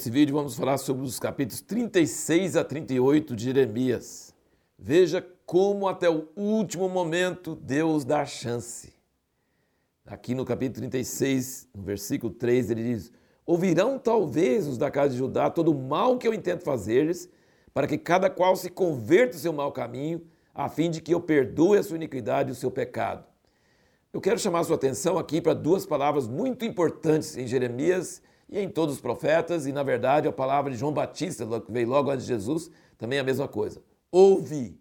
Nesse vídeo vamos falar sobre os capítulos 36 a 38 de Jeremias. Veja como até o último momento Deus dá chance. Aqui no capítulo 36, no versículo 3, ele diz: Ouvirão talvez os da casa de Judá todo o mal que eu intento fazer-lhes, para que cada qual se converta o seu mau caminho, a fim de que eu perdoe a sua iniquidade e o seu pecado. Eu quero chamar a sua atenção aqui para duas palavras muito importantes em Jeremias e em todos os profetas, e na verdade a palavra de João Batista, que veio logo antes de Jesus, também é a mesma coisa. Ouve,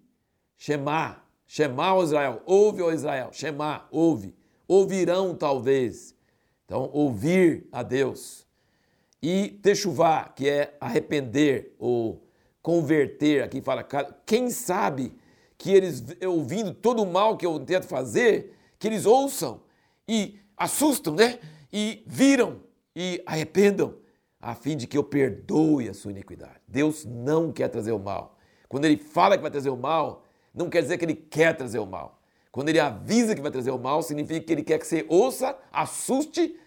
Shema, Shema, ó Israel, ouve, ó Israel, Shema, ouve. Ouvirão talvez. Então, ouvir a Deus. E techuvá, que é arrepender ou converter, aqui fala, quem sabe que eles, ouvindo todo o mal que eu tento fazer, que eles ouçam e assustam, né? E viram e arrependam, a fim de que eu perdoe a sua iniquidade. Deus não quer trazer o mal. Quando ele fala que vai trazer o mal, não quer dizer que ele quer trazer o mal. Quando ele avisa que vai trazer o mal, significa que ele quer que você ouça, assuste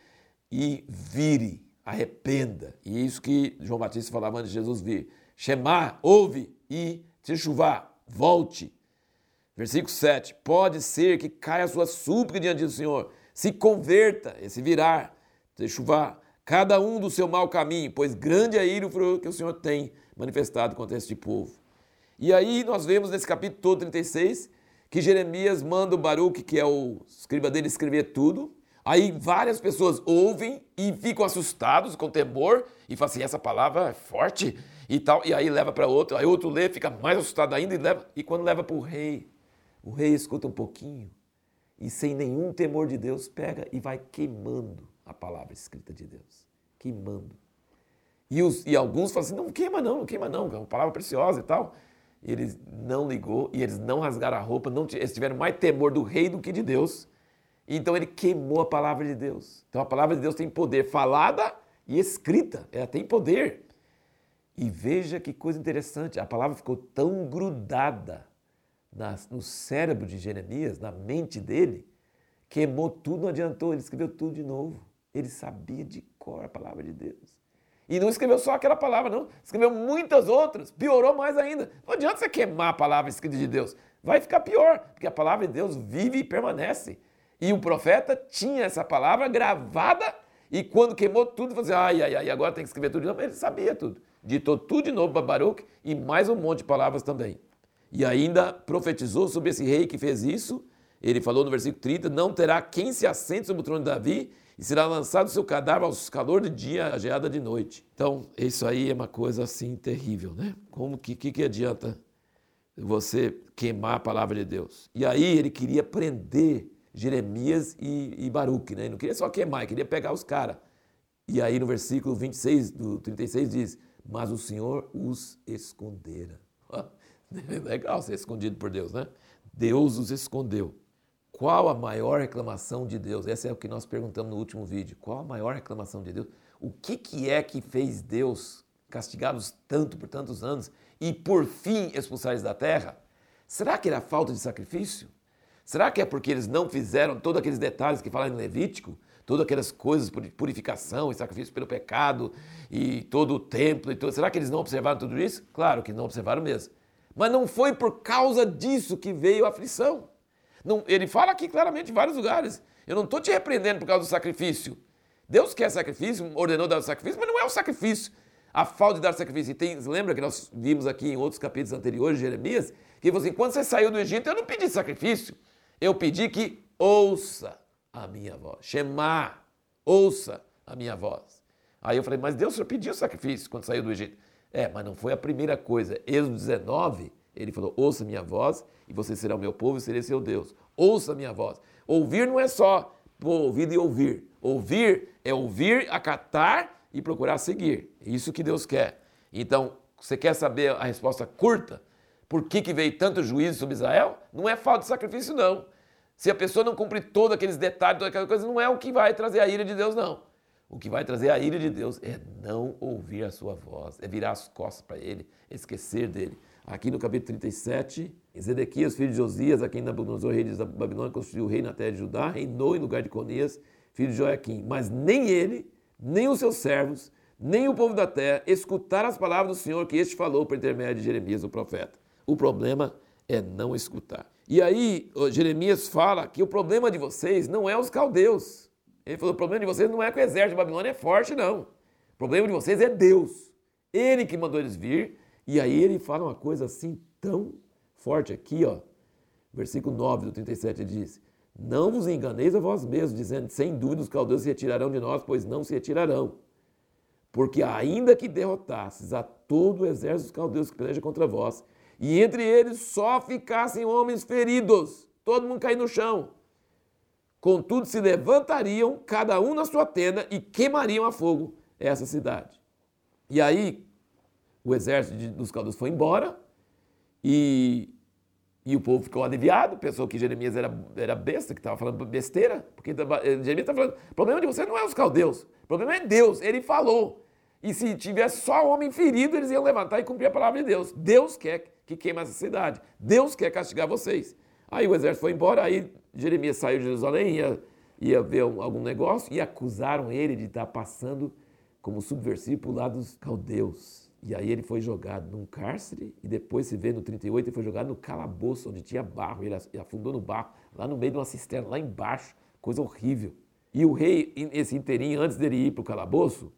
e vire, arrependa. E é isso que João Batista falava antes de Jesus vir. Shema, ouve e se chuvar, volte. Versículo 7. Pode ser que caia a sua súplica diante do Senhor, se converta, esse virar, se chuvar, cada um do seu mau caminho, pois grande é a ira que o Senhor tem manifestado contra este povo. E aí nós vemos nesse capítulo todo 36 que Jeremias manda o Baruque, que é o escriba dele, escrever tudo. Aí várias pessoas ouvem e ficam assustados com temor e falam assim: essa palavra é forte e tal. E aí leva para outro, aí outro lê, fica mais assustado ainda e leva. E quando leva para o rei, o rei escuta um pouquinho e sem nenhum temor de Deus pega e vai queimando a palavra escrita de Deus. Queimando. E, os, e alguns falam assim: não queima não, não queima não, é uma palavra preciosa e tal ele não ligou e eles não rasgaram a roupa, não, eles tiveram mais temor do rei do que de Deus. Então ele queimou a palavra de Deus. Então a palavra de Deus tem poder falada e escrita, ela tem poder. E veja que coisa interessante, a palavra ficou tão grudada no cérebro de Jeremias, na mente dele, queimou tudo, não adiantou, ele escreveu tudo de novo. Ele sabia de cor a palavra de Deus. E não escreveu só aquela palavra, não. Escreveu muitas outras. Piorou mais ainda. Não adianta você queimar a palavra escrita de Deus. Vai ficar pior, porque a palavra de Deus vive e permanece. E o profeta tinha essa palavra gravada e quando queimou tudo, falou assim, ai, ai, ai, agora tem que escrever tudo de novo. Ele sabia tudo. Ditou tudo de novo para Baruch e mais um monte de palavras também. E ainda profetizou sobre esse rei que fez isso. Ele falou no versículo 30, não terá quem se assente sobre o trono de Davi e será lançado seu cadáver aos calor de dia, a geada de noite. Então, isso aí é uma coisa assim terrível, né? Como que, que, que adianta você queimar a palavra de Deus? E aí ele queria prender Jeremias e, e Baruque, né? Ele não queria só queimar, ele queria pegar os caras. E aí no versículo 26 do 36 diz: Mas o Senhor os escondera. Legal ser escondido por Deus, né? Deus os escondeu. Qual a maior reclamação de Deus? Essa é o que nós perguntamos no último vídeo. Qual a maior reclamação de Deus? O que, que é que fez Deus castigá-los tanto por tantos anos e por fim expulsar eles da terra? Será que era falta de sacrifício? Será que é porque eles não fizeram todos aqueles detalhes que falam em Levítico? Todas aquelas coisas purificação e sacrifício pelo pecado e todo o templo e tudo. Será que eles não observaram tudo isso? Claro que não observaram mesmo. Mas não foi por causa disso que veio a aflição. Não, ele fala aqui claramente em vários lugares. Eu não estou te repreendendo por causa do sacrifício. Deus quer sacrifício, ordenou dar o sacrifício, mas não é o sacrifício. A falta de dar sacrifício. E tem, lembra que nós vimos aqui em outros capítulos anteriores Jeremias, que ele falou assim: quando você saiu do Egito, eu não pedi sacrifício. Eu pedi que ouça a minha voz. Shema, ouça a minha voz. Aí eu falei, mas Deus só pediu sacrifício quando saiu do Egito. É, mas não foi a primeira coisa. Êxodo 19, ele falou: ouça minha voz e você será o meu povo e serei seu Deus. Ouça minha voz. Ouvir não é só pôr ouvido e ouvir. Ouvir é ouvir, acatar e procurar seguir. É isso que Deus quer. Então, você quer saber a resposta curta? Por que, que veio tanto juízo sobre Israel? Não é falta de sacrifício, não. Se a pessoa não cumprir todos aqueles detalhes, todas aquelas coisas, não é o que vai trazer a ira de Deus, não. O que vai trazer a ira de Deus é não ouvir a sua voz, é virar as costas para ele, esquecer dele. Aqui no capítulo 37, Zedequias, filho de Josias, a quem Nabucodonosor, rei da Babilônia, construiu o rei na terra de Judá, reinou em lugar de Conias, filho de Joaquim. Mas nem ele, nem os seus servos, nem o povo da terra escutar as palavras do Senhor que este falou por intermédio de Jeremias, o profeta. O problema é não escutar. E aí, Jeremias fala que o problema de vocês não é os caldeus. Ele falou: o problema de vocês não é que o exército de Babilônia é forte, não. O problema de vocês é Deus. Ele que mandou eles vir. E aí ele fala uma coisa assim tão forte aqui, ó. Versículo 9 do 37 ele diz: Não vos enganeis a vós mesmos, dizendo: Sem dúvida os caldeus se retirarão de nós, pois não se retirarão. Porque ainda que derrotasses a todo o exército dos caldeus que peleja contra vós, e entre eles só ficassem homens feridos, todo mundo cair no chão. Contudo, se levantariam, cada um na sua tenda, e queimariam a fogo essa cidade. E aí, o exército dos caldeus foi embora, e, e o povo ficou aliviado, pensou que Jeremias era, era besta, que estava falando besteira, porque eh, Jeremias está falando: o problema de você não é os caldeus, o problema é Deus, ele falou. E se tivesse só homem ferido, eles iam levantar e cumprir a palavra de Deus. Deus quer que queima essa cidade. Deus quer castigar vocês. Aí o exército foi embora, aí Jeremias saiu de Jerusalém, ia, ia ver algum negócio, e acusaram ele de estar passando como subversivo para o lado dos caldeus. E aí ele foi jogado num cárcere, e depois se vê no 38, ele foi jogado no calabouço, onde tinha barro, ele afundou no barro, lá no meio de uma cisterna, lá embaixo, coisa horrível. E o rei, esse inteirinho, antes dele ir para o calabouço,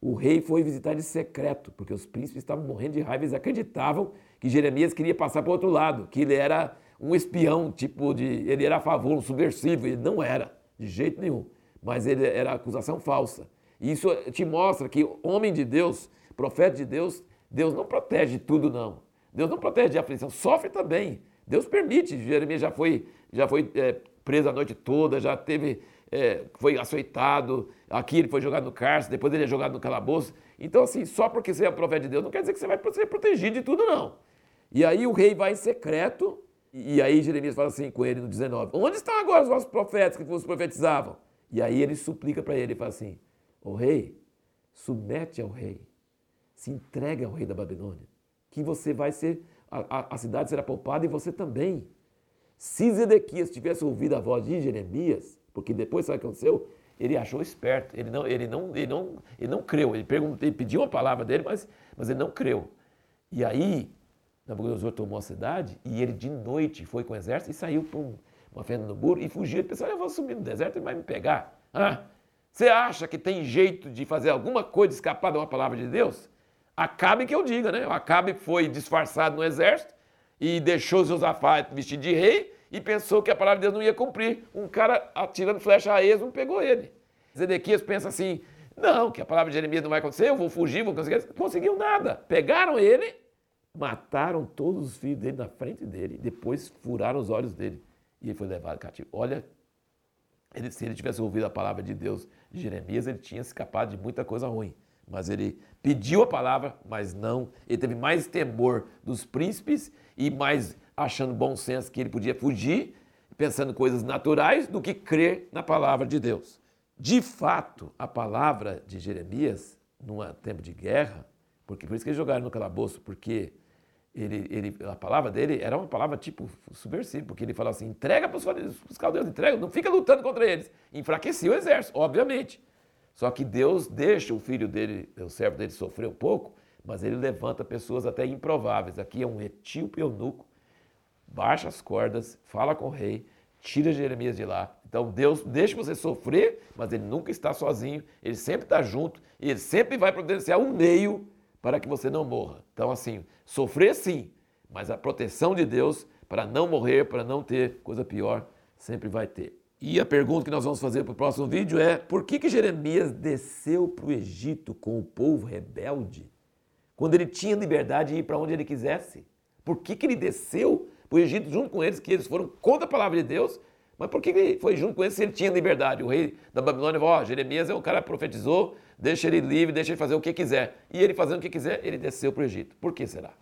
o rei foi visitar de secreto, porque os príncipes estavam morrendo de raiva, eles acreditavam que Jeremias queria passar para o outro lado, que ele era um espião, tipo de. ele era a favor, um subversivo. Ele não era, de jeito nenhum. Mas ele era acusação falsa. E isso te mostra que homem de Deus, profeta de Deus, Deus não protege tudo, não. Deus não protege de aflição, sofre também. Deus permite. Jeremias já foi, já foi é, preso a noite toda, já teve é, foi açoitado, aqui ele foi jogado no cárcere, depois ele é jogado no calabouço. Então, assim, só porque você é profeta de Deus, não quer dizer que você vai ser protegido de tudo, não. E aí o rei vai em secreto, e aí Jeremias fala assim com ele no 19: Onde estão agora os vossos profetas que vos profetizavam? E aí ele suplica para ele e fala assim: O rei, submete ao rei, se entregue ao rei da Babilônia, que você vai ser, a, a, cidade será poupada e você também. Se Zedequias tivesse ouvido a voz de Jeremias, porque depois, sabe o que aconteceu? Ele achou esperto, ele não, ele não, ele não, ele não creu. Ele, perguntou, ele pediu uma palavra dele, mas, mas ele não creu. E aí, Nabucodonosor tomou a cidade e ele de noite foi com o exército e saiu para um, uma fenda no muro e fugiu. Ele pensou: eu vou subir no deserto e vai me pegar. Ah, você acha que tem jeito de fazer alguma coisa escapar de uma palavra de Deus? Acabe que eu diga, né? Acabe foi disfarçado no exército e deixou Josafá vestido de rei e pensou que a palavra de Deus não ia cumprir. Um cara atirando flecha a esmo pegou ele. Zedequias pensa assim: não, que a palavra de Jeremias não vai acontecer, eu vou fugir, vou conseguir. Conseguiu nada. Pegaram ele, mataram todos os filhos dele na frente dele, depois furaram os olhos dele e ele foi levado cativo. Olha, ele, se ele tivesse ouvido a palavra de Deus de Jeremias, ele tinha escapado de muita coisa ruim. Mas ele pediu a palavra, mas não. Ele teve mais temor dos príncipes e mais achando bom senso que ele podia fugir, pensando coisas naturais, do que crer na palavra de Deus. De fato, a palavra de Jeremias, num tempo de guerra, porque por isso que eles jogaram no calabouço, porque ele, ele, a palavra dele era uma palavra tipo subversiva, porque ele falava assim: entrega para os caldeus, entrega, não fica lutando contra eles. Enfraquecia o exército, obviamente. Só que Deus deixa o filho dele, o servo dele, sofrer um pouco, mas ele levanta pessoas até improváveis. Aqui é um etíope eunuco baixa as cordas, fala com o rei, tira Jeremias de lá. Então Deus deixa você sofrer, mas ele nunca está sozinho, ele sempre está junto e ele sempre vai providenciar um meio para que você não morra. Então, assim, sofrer sim, mas a proteção de Deus para não morrer, para não ter coisa pior, sempre vai ter. E a pergunta que nós vamos fazer para o próximo vídeo é: por que, que Jeremias desceu para o Egito com o povo rebelde, quando ele tinha liberdade de ir para onde ele quisesse? Por que, que ele desceu o Egito junto com eles, que eles foram contra a palavra de Deus. Mas por que ele foi junto com eles se ele tinha liberdade? O rei da Babilônia falou: oh, Jeremias é um cara que profetizou, deixa ele livre, deixa ele fazer o que quiser. E ele fazendo o que quiser, ele desceu para o Egito. Por que será?